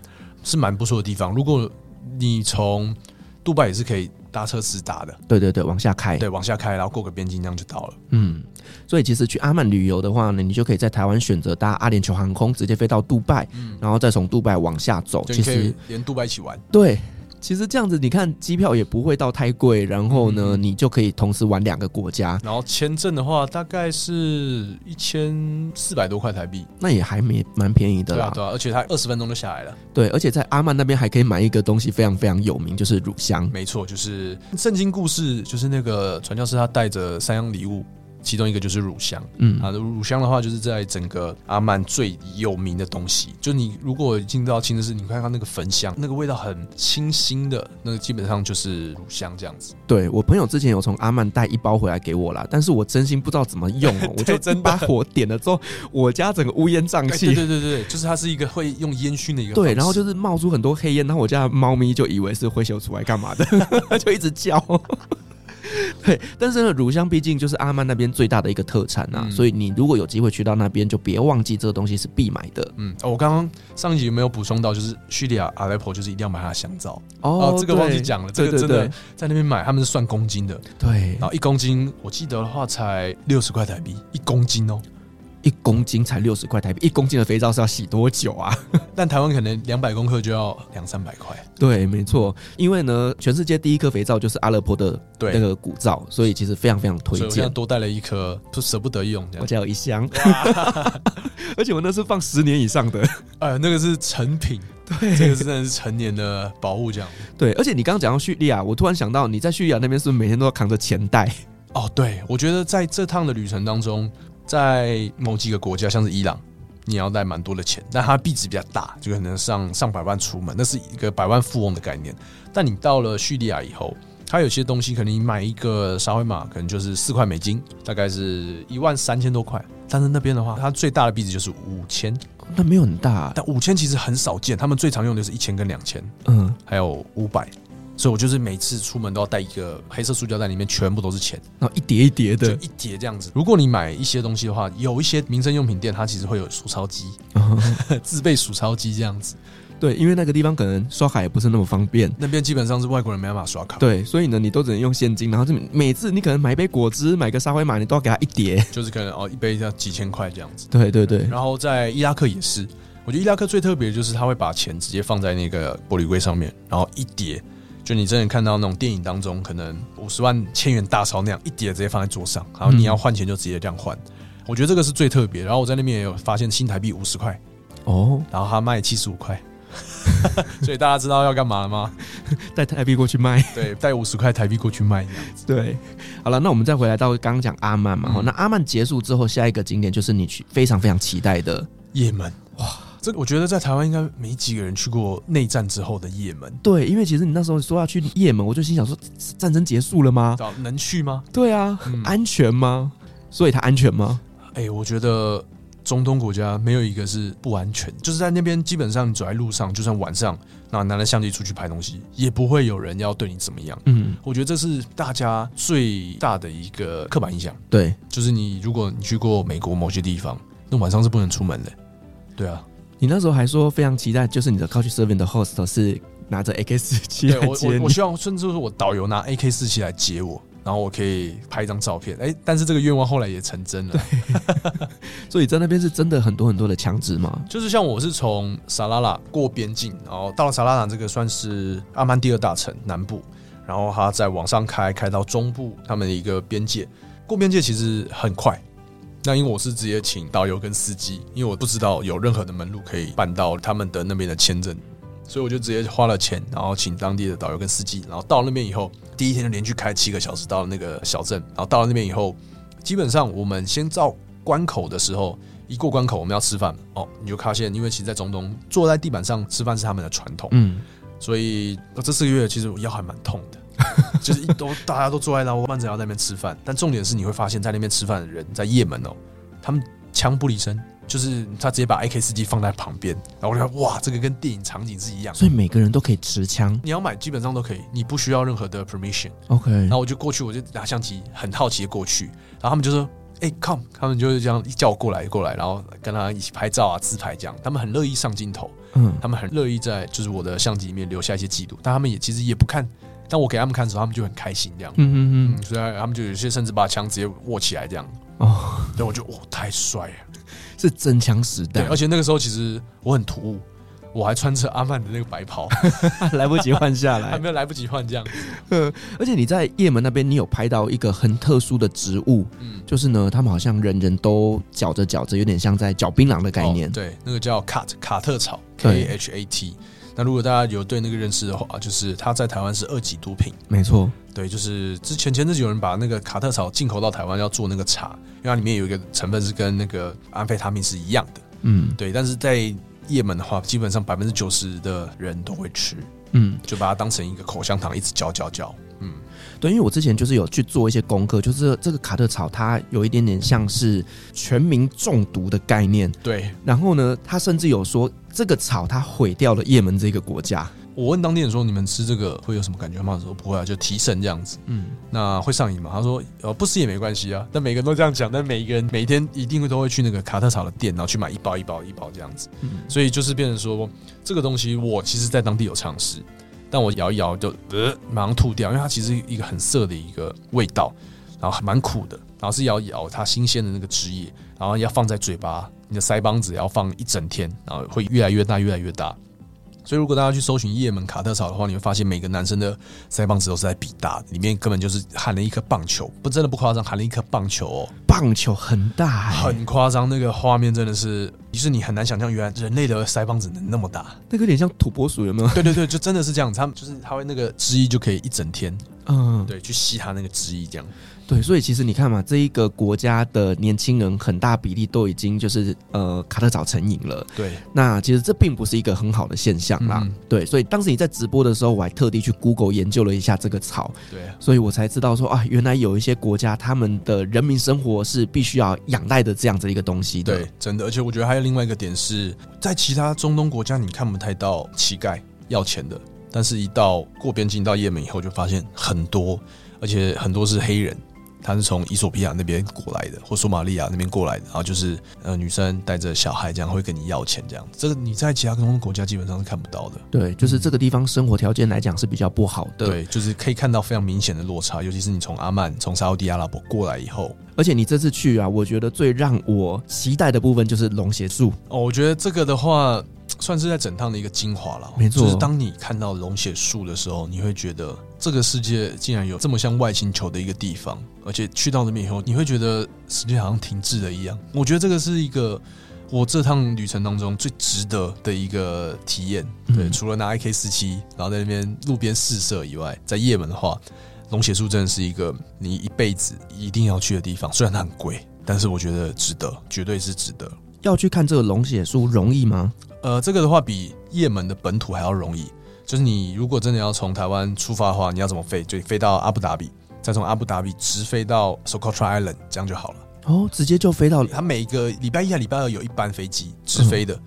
是蛮不错的地方。如果你从杜拜也是可以。搭车直达的，对对对，往下开，对，往下开，然后过个边境，这样就到了。嗯，所以其实去阿曼旅游的话呢，你就可以在台湾选择搭阿联酋航空，直接飞到杜拜，嗯，然后再从杜拜往下走，其实连杜拜一起玩。对。其实这样子，你看机票也不会到太贵，然后呢，你就可以同时玩两个国家。然后签证的话，大概是一千四百多块台币，那也还没蛮便宜的啦。对啊，对啊，而且它二十分钟就下来了。对，而且在阿曼那边还可以买一个东西非常非常有名，就是乳香。没错，就是圣经故事，就是那个传教士他带着三样礼物。其中一个就是乳香，嗯啊，乳香的话就是在整个阿曼最有名的东西。就你如果进到清真寺，你看看那个焚香，那个味道很清新的，那个基本上就是乳香这样子。对，我朋友之前有从阿曼带一包回来给我啦，但是我真心不知道怎么用，[LAUGHS] 我就真把火点了之后，我家整个乌烟瘴气。对对对对，就是它是一个会用烟熏的一个。对，然后就是冒出很多黑烟，然后我家的猫咪就以为是灰熊出来干嘛的，[LAUGHS] 就一直叫。[LAUGHS] 对，但是呢，乳香毕竟就是阿曼那边最大的一个特产啊，嗯、所以你如果有机会去到那边，就别忘记这个东西是必买的。嗯，哦、我刚刚上一集有没有补充到，就是叙利亚阿莱普就是一定要买它的香皂？哦，哦，这个忘记讲了，对这个真的在那边买，他们是算公斤的，对，然后一公斤我记得的话才六十块台币一公斤哦。一公斤才六十块台币，一公斤的肥皂是要洗多久啊？[LAUGHS] 但台湾可能两百公克就要两三百块。对，没错，因为呢，全世界第一颗肥皂就是阿勒颇的那个古皂，所以其实非常非常推荐。多带了一颗，就舍不得用。我家有一箱，[LAUGHS] 而且我那是放十年以上的，呃，那个是成品，对，这个真的是成年的宝物这样。对，而且你刚刚讲到叙利亚，我突然想到，你在叙利亚那边是不是每天都要扛着钱袋？哦，对，我觉得在这趟的旅程当中。在某几个国家，像是伊朗，你要带蛮多的钱，但它币值比较大，就可能上上百万出门，那是一个百万富翁的概念。但你到了叙利亚以后，它有些东西可能你买一个沙威玛，可能就是四块美金，大概是一万三千多块。但是那边的话，它最大的币值就是五千，那没有很大，但五千其实很少见，他们最常用的是一千跟两千，嗯，还有五百。所以，我就是每次出门都要带一个黑色塑胶袋，里面全部都是钱，然后一叠一叠的，就一叠这样子。如果你买一些东西的话，有一些民生用品店，它其实会有数钞机，[LAUGHS] 自备数钞机这样子。对，因为那个地方可能刷卡也不是那么方便，那边基本上是外国人没办法刷卡。对，所以呢，你都只能用现金。然后就每次你可能买一杯果汁，买个沙威玛，你都要给他一叠，就是可能哦，一杯要几千块这样子。对对对。然后在伊拉克也是，我觉得伊拉克最特别的就是他会把钱直接放在那个玻璃柜上面，然后一叠。就你真的看到那种电影当中，可能五十万、千元大钞那样一叠直接放在桌上，然后你要换钱就直接这样换。嗯、我觉得这个是最特别。然后我在那边也有发现新台币五十块哦，然后他卖七十五块，[LAUGHS] 所以大家知道要干嘛了吗？[LAUGHS] 带台币过去卖。对，带五十块台币过去卖。对，好了，那我们再回来到刚刚讲阿曼嘛，嗯、那阿曼结束之后，下一个景点就是你去非常非常期待的也门。哇，这个我觉得在台湾应该没几个人去过内战之后的也门。对，因为其实你那时候说要去也门，我就心想说，战争结束了吗？能去吗？对啊，嗯、安全吗？所以它安全吗？哎、欸，我觉得。中东国家没有一个是不安全，就是在那边基本上你走在路上，就算晚上拿拿着相机出去拍东西，也不会有人要对你怎么样。嗯，我觉得这是大家最大的一个刻板印象。对，就是你如果你去过美国某些地方，那晚上是不能出门的。对啊，你那时候还说非常期待，就是你的 Couch Serving 的 host 是拿着 AK 四七来接你。我我，我希望甚至是我导游拿 AK 四七来接我。然后我可以拍一张照片，哎，但是这个愿望后来也成真了。对，[LAUGHS] 所以在那边是真的很多很多的枪支吗？就是像我是从沙拉拉过边境，然后到了沙拉拉这个算是阿曼第二大城南部，然后它再往上开，开到中部他们的一个边界。过边界其实很快，那因为我是直接请导游跟司机，因为我不知道有任何的门路可以办到他们的那边的签证。所以我就直接花了钱，然后请当地的导游跟司机，然后到了那边以后，第一天就连续开七个小时到了那个小镇，然后到了那边以后，基本上我们先到关口的时候，一过关口我们要吃饭。哦，你就发现，因为其实在中东坐在地板上吃饭是他们的传统，嗯，所以这四个月其实我腰还蛮痛的，[LAUGHS] 就是一都大家都坐在那，我慢着要在那边吃饭，但重点是你会发现在那边吃饭的人在夜门哦，他们枪不离身。就是他直接把 AK 四七放在旁边，然后我就说哇，这个跟电影场景是一样。所以每个人都可以持枪，你要买基本上都可以，你不需要任何的 permission。OK，然后我就过去，我就拿相机，很好奇的过去，然后他们就说：“哎，come！” 他们就是这样一叫我过来过来，然后跟他一起拍照啊、自拍这样。他们很乐意上镜头，嗯，他们很乐意在就是我的相机里面留下一些记录。但他们也其实也不看，但我给他们看的时候，他们就很开心这样。嗯嗯嗯，所以他们就有些甚至把枪直接握起来这样。哦，对，我就哇，太帅了。是真枪实弹，而且那个时候其实我很突兀，我还穿着阿曼的那个白袍，[LAUGHS] 来不及换下来，[LAUGHS] 还没有来不及换这样子。[LAUGHS] 而且你在也门那边，你有拍到一个很特殊的植物，嗯，就是呢，他们好像人人都嚼着嚼着，有点像在嚼槟榔的概念。哦，对，那个叫卡卡特草，K H A T。那如果大家有对那个认识的话，就是它在台湾是二级毒品，没错。对，就是之前前阵子有人把那个卡特草进口到台湾要做那个茶，因为它里面有一个成分是跟那个安非他命是一样的。嗯，对。但是在也门的话，基本上百分之九十的人都会吃，嗯，就把它当成一个口香糖，一直嚼嚼嚼。嗯。对，因为我之前就是有去做一些功课，就是这个卡特草它有一点点像是全民中毒的概念。对，然后呢，他甚至有说这个草它毁掉了也门这个国家。我问当地人说：“你们吃这个会有什么感觉吗？”他说：“不会啊，就提神这样子。”嗯，那会上瘾吗？他说：“呃，不吃也没关系啊。”但每个人都这样讲，但每一个人每天一定会都会去那个卡特草的店，然后去买一包一包一包这样子。嗯，所以就是变成说这个东西，我其实在当地有尝试。但我摇一摇就呃马上吐掉，因为它其实一个很涩的一个味道，然后还蛮苦的，然后是摇一摇它新鲜的那个汁液，然后要放在嘴巴，你的腮帮子要放一整天，然后会越来越大，越来越大。所以，如果大家去搜寻叶门卡特草的话，你会发现每个男生的腮帮子都是在比大的，里面根本就是含了一颗棒球，不真的不夸张，含了一颗棒球哦，棒球很大，很夸张，那个画面真的是，就是你很难想象，原来人类的腮帮子能那么大，那个有点像土拨鼠，有没有？对对对，就真的是这样，他们就是他会那个汁液就可以一整天，嗯，对，去吸它那个汁液这样。对，所以其实你看嘛，这一个国家的年轻人很大比例都已经就是呃卡特草成瘾了。对，那其实这并不是一个很好的现象啦。嗯、对，所以当时你在直播的时候，我还特地去 Google 研究了一下这个草。对，所以我才知道说啊，原来有一些国家他们的人民生活是必须要仰赖的这样子一个东西的。对，真的，而且我觉得还有另外一个点是在其他中东国家你看不太到乞丐要钱的，但是一到过边境到也门以后，就发现很多，而且很多是黑人。他是从伊索比亚那边过来的，或索马利亚那边过来的，然后就是呃女生带着小孩这样会跟你要钱这样，这个你在其他中东国家基本上是看不到的。对，就是这个地方生活条件来讲是比较不好的。对，就是可以看到非常明显的落差，尤其是你从阿曼、从沙乌地阿拉伯过来以后。而且你这次去啊，我觉得最让我期待的部分就是龙血树。哦，我觉得这个的话。算是在整趟的一个精华了，没错。就是当你看到龙血树的时候，你会觉得这个世界竟然有这么像外星球的一个地方，而且去到那边以后，你会觉得时间好像停滞了一样。我觉得这个是一个我这趟旅程当中最值得的一个体验。对，嗯、除了拿 AK 四七，然后在那边路边试射以外，在夜门的话，龙血树真的是一个你一辈子一定要去的地方。虽然它很贵，但是我觉得值得，绝对是值得。要去看这个龙血树容易吗？呃，这个的话比也门的本土还要容易。就是你如果真的要从台湾出发的话，你要怎么飞？就飞到阿布达比，再从阿布达比直飞到 Socotra Island，这样就好了。哦，直接就飞到它每个礼拜一、礼拜二有一班飞机直飞的，嗯、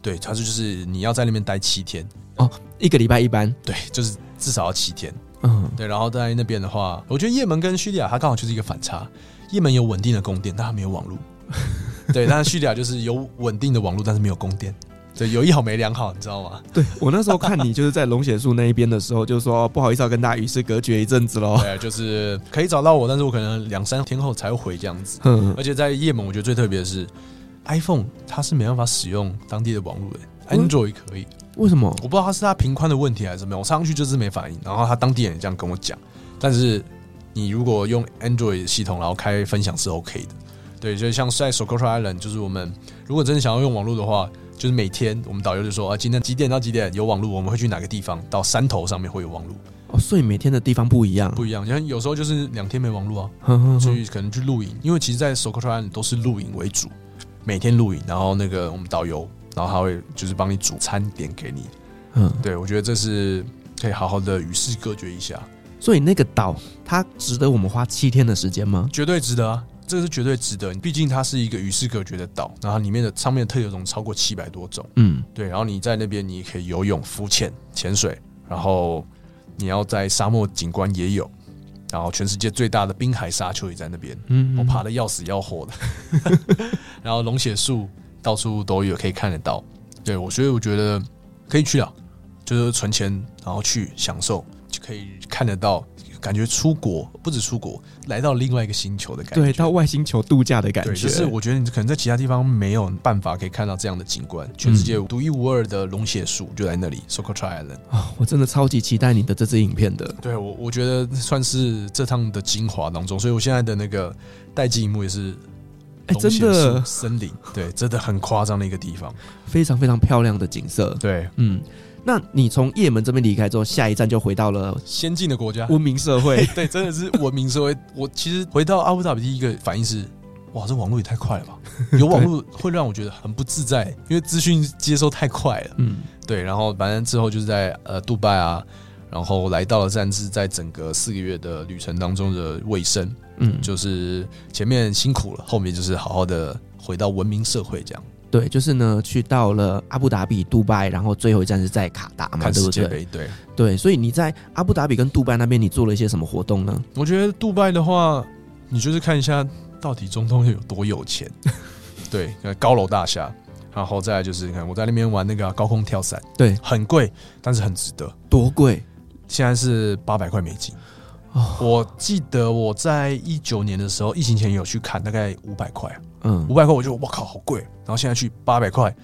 对，它是就是你要在那边待七天哦，一个礼拜一班，对，就是至少要七天，嗯，对，然后在那边的话，我觉得也门跟叙利亚它刚好就是一个反差，也门有稳定的供电，但它没有网络，[LAUGHS] 对，但是叙利亚就是有稳定的网络，但是没有供电。对，有一好没两好，你知道吗？对，我那时候看你就是在龙血树那一边的时候，就说不好意思要跟大家与世隔绝一阵子喽。对，就是可以找到我，但是我可能两三天后才会回这样子。嗯，而且在夜门，我觉得最特别的是 iPhone 它是没办法使用当地的网络的，Android 可以。为什么？我不知道它是它频宽的问题还是怎么样。我插上去就是没反应，然后他当地人也这样跟我讲。但是你如果用 Android 系统，然后开分享是 OK 的。对，就像在 Socotra Island，就是我们如果真的想要用网络的话。就是每天我们导游就说啊，今天几点到几点有网络，我们会去哪个地方？到山头上面会有网络哦，所以每天的地方不一样，不一样。像有时候就是两天没网络啊，呵呵呵去可能去露营，因为其实，在 Socotra 都是露营为主，每天露营，然后那个我们导游，然后他会就是帮你煮餐点给你。嗯，对，我觉得这是可以好好的与世隔绝一下。所以那个岛它值得我们花七天的时间吗？绝对值得啊。这个是绝对值得，毕竟它是一个与世隔绝的岛，然后里面的上面的特有种超过七百多种，嗯，对，然后你在那边你可以游泳、浮潜、潜水，然后你要在沙漠景观也有，然后全世界最大的滨海沙丘也在那边，嗯，我爬的要死要活的，[LAUGHS] 然后龙血树到处都有可以看得到，对我，所以我觉得可以去啊，就是存钱然后去享受，就可以看得到。感觉出国不止出国，来到另外一个星球的感觉，对，到外星球度假的感觉。就是我觉得你可能在其他地方没有办法可以看到这样的景观，全世界独一无二的龙血树就在那里，Socotra Island 啊！我真的超级期待你的这支影片的。对我，我觉得算是这趟的精华当中，所以我现在的那个待机荧幕也是，哎，真的森林，对，真的很夸张的一个地方，非常非常漂亮的景色。对，嗯。那你从也门这边离开之后，下一站就回到了先进的国家，文明社会。[LAUGHS] 对，真的是文明社会。[LAUGHS] 我其实回到阿布达比第一个反应是，哇，这网络也太快了吧！[LAUGHS] 有网络会让我觉得很不自在，因为资讯接收太快了。嗯，对。然后反正之后就是在呃杜拜啊，然后来到了站是在整个四个月的旅程当中的卫生。嗯，就是前面辛苦了，后面就是好好的回到文明社会这样。对，就是呢，去到了阿布达比、杜拜，然后最后一站是在卡达嘛，对不对？对对，所以你在阿布达比跟杜拜那边，你做了一些什么活动呢？我觉得杜拜的话，你就是看一下到底中东有多有钱，[LAUGHS] 对，高楼大厦，然后再来就是你看我在那边玩那个高空跳伞，对，很贵，但是很值得。多贵？现在是八百块美金。我记得我在一九年的时候，疫情前有去看，大概五百块。嗯，五百块我就我靠，好贵。然后现在去八百块，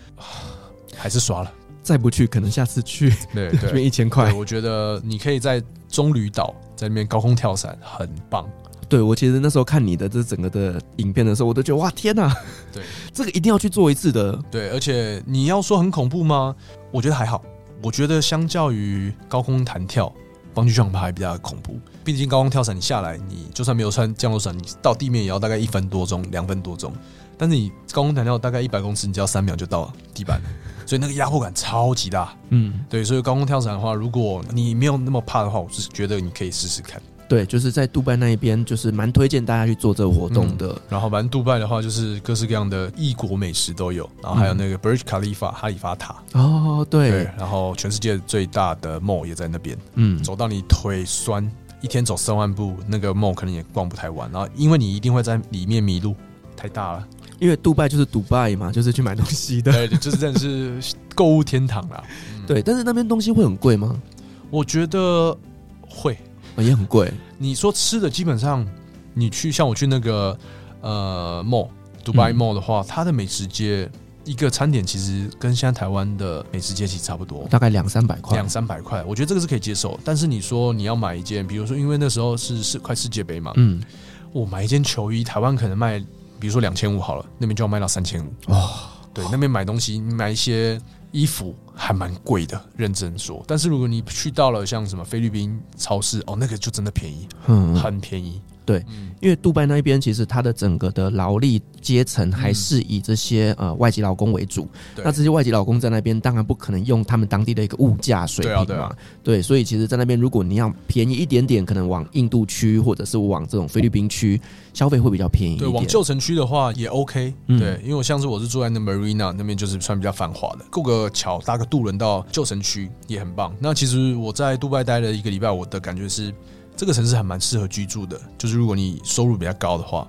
[SIGHS] 还是刷了。再不去，可能下次去，对，[LAUGHS] 对，变一千块。我觉得你可以在棕榈岛在那边高空跳伞，很棒。对，我其实那时候看你的这整个的影片的时候，我都觉得哇天哪，对，[LAUGHS] 这个一定要去做一次的。对，而且你要说很恐怖吗？我觉得还好。我觉得相较于高空弹跳。蹦极跳还比较恐怖，毕竟高空跳伞你下来，你就算没有穿降落伞，你到地面也要大概一分多钟、两分多钟。但是你高空弹跳大概一百公尺，你只要三秒就到了地板了，所以那个压迫感超级大。嗯，对，所以高空跳伞的话，如果你没有那么怕的话，我是觉得你可以试试看。对，就是在杜拜那一边，就是蛮推荐大家去做这个活动的。嗯、然后，反正杜拜的话，就是各式各样的异国美食都有，然后还有那个 Burj Khalifa 哈里法塔。哦对，对。然后，全世界最大的 mall 也在那边。嗯，走到你腿酸，一天走三万步，那个 mall 可能也逛不太完。然后，因为你一定会在里面迷路，太大了。因为杜拜就是杜拜嘛，就是去买东西的。对，就是真的是购物天堂啦。[LAUGHS] 嗯、对，但是那边东西会很贵吗？我觉得会。也很贵。你说吃的，基本上你去像我去那个呃 mall，杜拜 mall 的话，它的美食街一个餐点其实跟现在台湾的美食街其实差不多，大概两三百块，两三百块，我觉得这个是可以接受。但是你说你要买一件，比如说因为那时候是是快世界杯嘛，嗯，我买一件球衣，台湾可能卖，比如说两千五好了，那边就要卖到三千五，哇，对，那边买东西，你买一些衣服还蛮贵的，认真说。但是如果你去到了像什么菲律宾超市，哦，那个就真的便宜，嗯，很便宜。对，因为杜拜那边其实它的整个的劳力阶层还是以这些呃外籍劳工为主。那这些外籍劳工在那边当然不可能用他们当地的一个物价水平嘛。对，啊对，啊、对，所以其实，在那边如果你要便宜一点点，可能往印度区或者是往这种菲律宾区消费会比较便宜。对，往旧城区的话也 OK。对，因为我像是我是住在那 Marina 那边，就是算比较繁华的，过个桥搭个渡轮到旧城区也很棒。那其实我在杜拜待了一个礼拜，我的感觉是。这个城市还蛮适合居住的，就是如果你收入比较高的话，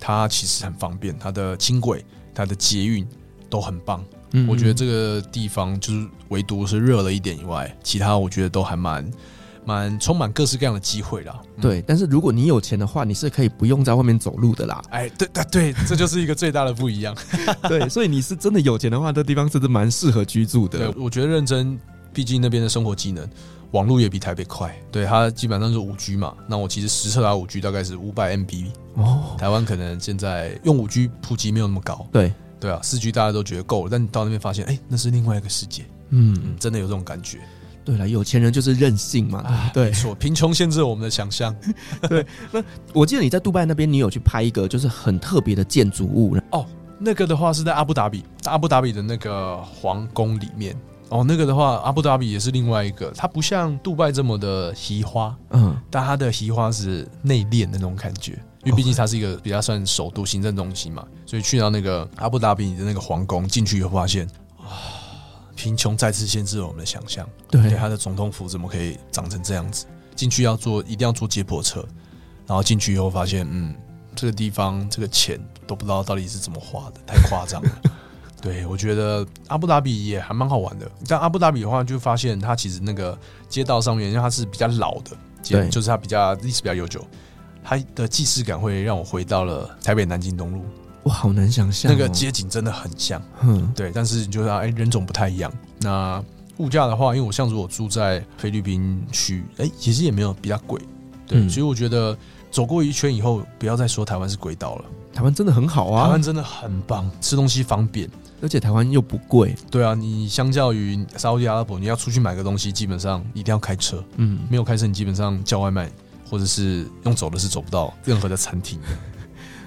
它其实很方便，它的轻轨、它的捷运都很棒。嗯，我觉得这个地方就是唯独是热了一点以外，其他我觉得都还蛮蛮充满各式各样的机会啦。对，但是如果你有钱的话，你是可以不用在外面走路的啦。哎，对对对，这就是一个最大的不一样。[LAUGHS] 对，所以你是真的有钱的话，这地方真的蛮适合居住的。对，我觉得认真，毕竟那边的生活技能。网络也比台北快，对，它基本上是五 G 嘛。那我其实实测它五 G 大概是五百 MB 哦。台湾可能现在用五 G 普及没有那么高，对对啊，四 G 大家都觉得够了，但你到那边发现，哎、欸，那是另外一个世界，嗯，嗯，真的有这种感觉。对了，有钱人就是任性嘛，啊、对，说贫穷限制了我们的想象。[LAUGHS] 对，那我记得你在杜拜那边，你有去拍一个就是很特别的建筑物哦。那个的话是在阿布达比，阿布达比的那个皇宫里面。哦，那个的话，阿布达比也是另外一个，它不像杜拜这么的奇花，嗯，但它的奇花是内敛的那种感觉，因为毕竟它是一个比较算首都行政中心嘛，所以去到那个阿布达比的那个皇宫进去以后，发现啊，贫穷再次限制了我们的想象。对，它的总统府怎么可以长成这样子？进去要坐，一定要坐接驳车，然后进去以后发现，嗯，这个地方这个钱都不知道到底是怎么花的，太夸张了。对，我觉得阿布达比也还蛮好玩的。但阿布达比的话，就发现它其实那个街道上面，因为它是比较老的，对，就是它比较历史比较悠久，它的既视感会让我回到了台北南京东路。哇，好难想象，哦，那个街景真的很像。嗯，对，但是你就说，哎，人种不太一样。那物价的话，因为我像如果住在菲律宾区，哎，其实也没有比较贵。对，嗯，所以我觉得走过一圈以后，不要再说台湾是鬼岛了。台湾真的很好啊，台湾真的很棒，吃东西方便。而且台湾又不贵，对啊，你相较于沙乌地阿拉伯，你要出去买个东西，基本上一定要开车，嗯，没有开车，你基本上叫外卖或者是用走的是走不到任何的餐厅。[LAUGHS]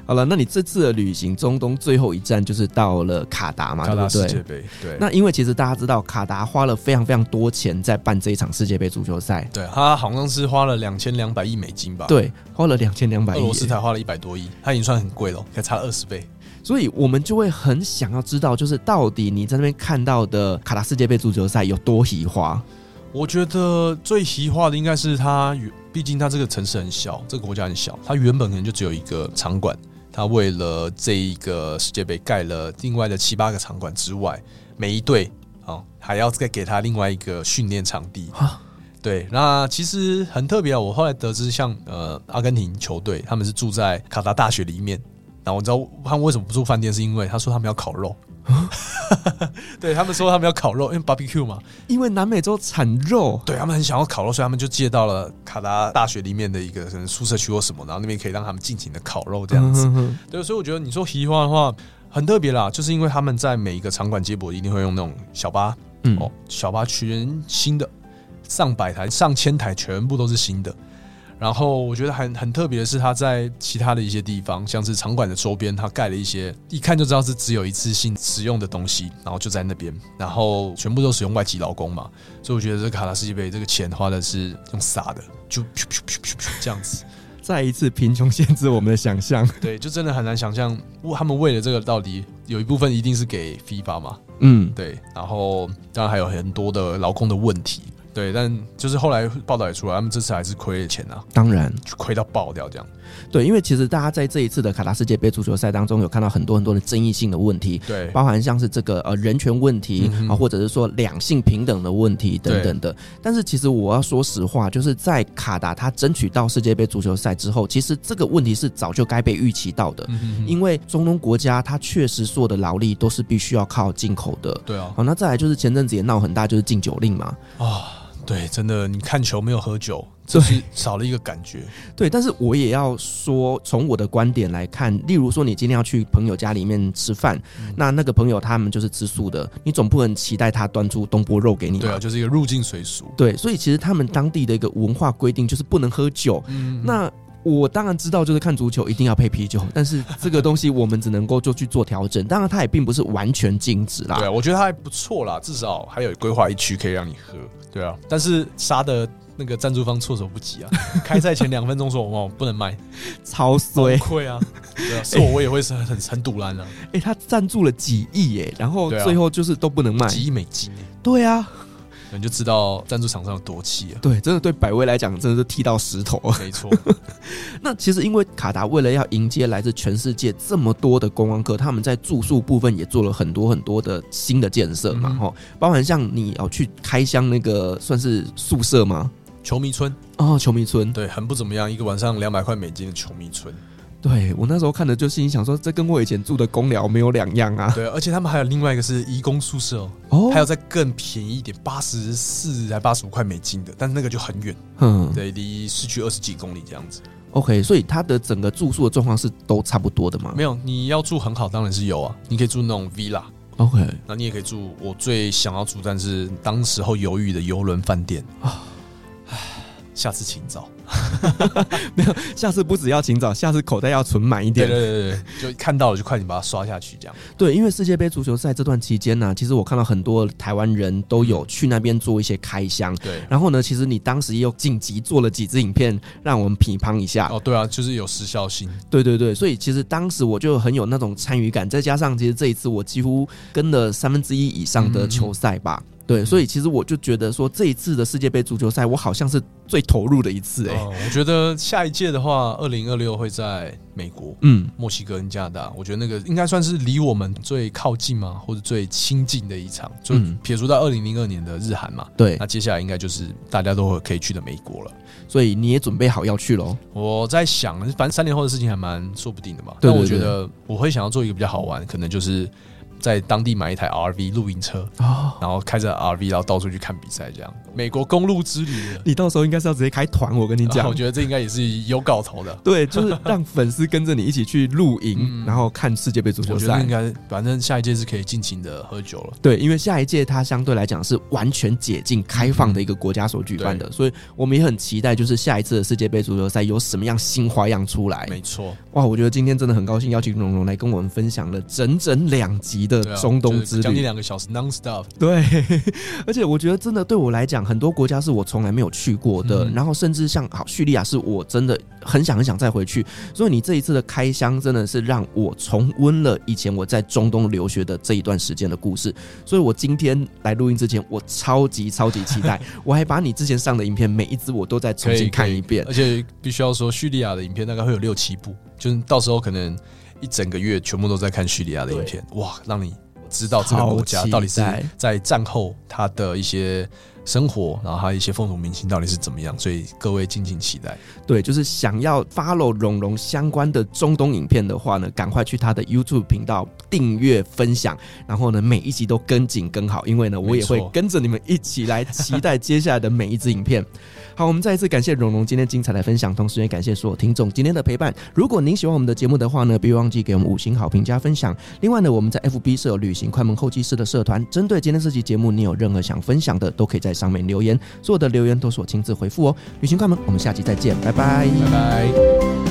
好了，那你这次的旅行，中东最后一站就是到了卡达嘛，卡达世界杯，对，那因为其实大家知道，卡达花了非常非常多钱在办这一场世界杯足球赛，对，他好像是花了两千两百亿美金吧？对，花了两千两百亿，俄罗斯才花了一百多亿，他已经算很贵了，还差二十倍。所以我们就会很想要知道，就是到底你在那边看到的卡达世界杯足球赛有多喜花？我觉得最奇花的应该是它，毕竟它这个城市很小，这个国家很小，它原本可能就只有一个场馆，它为了这一个世界杯盖了另外的七八个场馆之外，每一队啊还要再给他另外一个训练场地。对，那其实很特别啊！我后来得知，像呃阿根廷球队，他们是住在卡达大学里面。然后我知道他们为什么不住饭店，是因为他说他们要烤肉。[LAUGHS] 对，他们说他们要烤肉，因为 barbecue 嘛。因为南美洲产肉，对，他们很想要烤肉，所以他们就借到了卡达大学里面的一个可能宿舍区或什么，然后那边可以让他们尽情的烤肉这样子。对，所以我觉得你说奇花的话很特别啦，就是因为他们在每一个场馆接驳一定会用那种小巴，嗯哦，小巴全新的，上百台、上千台全部都是新的。然后我觉得很很特别的是，他在其他的一些地方，像是场馆的周边，他盖了一些一看就知道是只有一次性使用的东西，然后就在那边，然后全部都使用外籍劳工嘛，所以我觉得这个卡拉世界杯这个钱花的是用撒的，就这样子，再一次贫穷限制我们的想象，对，就真的很难想象，他们为了这个到底有一部分一定是给 FIFA 嘛，嗯，对，然后当然还有很多的劳工的问题。对，但就是后来报道也出来，他们这次还是亏了钱啊，当然亏到爆掉这样。对，因为其实大家在这一次的卡达世界杯足球赛当中，有看到很多很多的争议性的问题，对，包含像是这个呃人权问题啊、嗯，或者是说两性平等的问题等等的。但是其实我要说实话，就是在卡达他争取到世界杯足球赛之后，其实这个问题是早就该被预期到的，嗯、因为中东国家它确实所有的劳力都是必须要靠进口的。对啊，好，那再来就是前阵子也闹很大，就是禁酒令嘛，啊。对，真的，你看球没有喝酒，就是少了一个感觉。对，但是我也要说，从我的观点来看，例如说你今天要去朋友家里面吃饭，嗯、那那个朋友他们就是吃素的，你总不能期待他端出东坡肉给你。对啊，就是一个入境随俗。对，所以其实他们当地的一个文化规定就是不能喝酒。嗯，那。我当然知道，就是看足球一定要配啤酒，但是这个东西我们只能够就去做调整。当然，它也并不是完全禁止啦。对啊，我觉得它还不错啦，至少还有规划一区可以让你喝。对啊，但是杀的那个赞助方措手不及啊！[LAUGHS] 开赛前两分钟说：“我不能卖，超衰，亏啊！”对啊，[LAUGHS] 是我我也会是很很赌烂啊。哎、欸，他赞助了几亿耶，然后最后就是都不能卖，几亿美金。对啊。你就知道赞助厂商有多气啊！对，真的对百威来讲，真的是踢到石头。没错。[LAUGHS] 那其实因为卡达为了要迎接来自全世界这么多的观光客，他们在住宿部分也做了很多很多的新的建设嘛，哈、嗯，包含像你要去开箱那个算是宿舍吗？球迷村哦，球迷村，对，很不怎么样，一个晚上两百块美金的球迷村。对，我那时候看的就心想说，这跟我以前住的公寮没有两样啊。对，而且他们还有另外一个是移工宿舍哦，哦，还有再更便宜一点，八十四还八十五块美金的，但是那个就很远，嗯，对，离市区二十几公里这样子。OK，所以它的整个住宿的状况是都差不多的吗？没有，你要住很好，当然是有啊，你可以住那种 villa。OK，那你也可以住我最想要住，但是当时候犹豫的游轮饭店啊，唉，下次请早。[LAUGHS] 没有，下次不只要请早，下次口袋要存满一点。对对对，就看到了就快点把它刷下去，这样。对，因为世界杯足球赛这段期间呢，其实我看到很多台湾人都有去那边做一些开箱。对，然后呢，其实你当时也有紧急做了几支影片，让我们批判一下。哦，对啊，就是有时效性。对对对，所以其实当时我就很有那种参与感，再加上其实这一次我几乎跟了三分之一以上的球赛吧。对，所以其实我就觉得说，这一次的世界杯足球赛，我好像是最投入的一次哎、欸。我觉得下一届的话，二零二六会在美国、嗯，墨西哥跟加拿大。我觉得那个应该算是离我们最靠近嘛，或者最亲近的一场。就撇除到二零零二年的日韩嘛，对。那接下来应该就是大家都会可以去的美国了。所以你也准备好要去喽？我在想，反正三年后的事情还蛮说不定的嘛。对，我觉得我会想要做一个比较好玩，可能就是。在当地买一台 RV 露营车，然后开着 RV，然后到处去看比赛，这样。美国公路之旅，你到时候应该是要直接开团，我跟你讲。我觉得这应该也是有搞头的。对，就是让粉丝跟着你一起去露营，然后看世界杯足球赛。我觉得应该，反正下一届是可以尽情的喝酒了。对，因为下一届它相对来讲是完全解禁、开放的一个国家所举办的，所以我们也很期待，就是下一次的世界杯足球赛有什么样新花样出来。没错，哇，我觉得今天真的很高兴邀请龙龙来跟我们分享了整整两集的中东之旅。将近两个小时，non stop。对，[LAUGHS] 而且我觉得真的对我来讲，很多国家是我从来没有去过的，嗯、然后甚至像好叙利亚，是我真的很想很想再回去。所以你这一次的开箱，真的是让我重温了以前我在中东留学的这一段时间的故事。所以我今天来录音之前，我超级超级期待，[LAUGHS] 我还把你之前上的影片每一支我都再重新看一遍。而且必须要说，叙利亚的影片大概会有六七部，就是到时候可能一整个月全部都在看叙利亚的影片，哇，让你。知道这个国家到底是在战后它的一些生活，然后还有一些风土民情到底是怎么样，所以各位敬请期待。对，就是想要 follow 龙龙相关的中东影片的话呢，赶快去他的 YouTube 频道订阅分享，然后呢每一集都跟紧跟好，因为呢我也会跟着你们一起来期待接下来的每一支影片。[LAUGHS] 好，我们再一次感谢龙龙今天精彩的分享，同时也感谢所有听众今天的陪伴。如果您喜欢我们的节目的话呢，别忘记给我们五星好评加分享。另外呢，我们在 FB 设有旅行快门后期室的社团，针对今天这期节目，你有任何想分享的，都可以在上面留言，所有的留言都是我亲自回复哦。旅行快门，我们下期再见，拜拜，拜拜。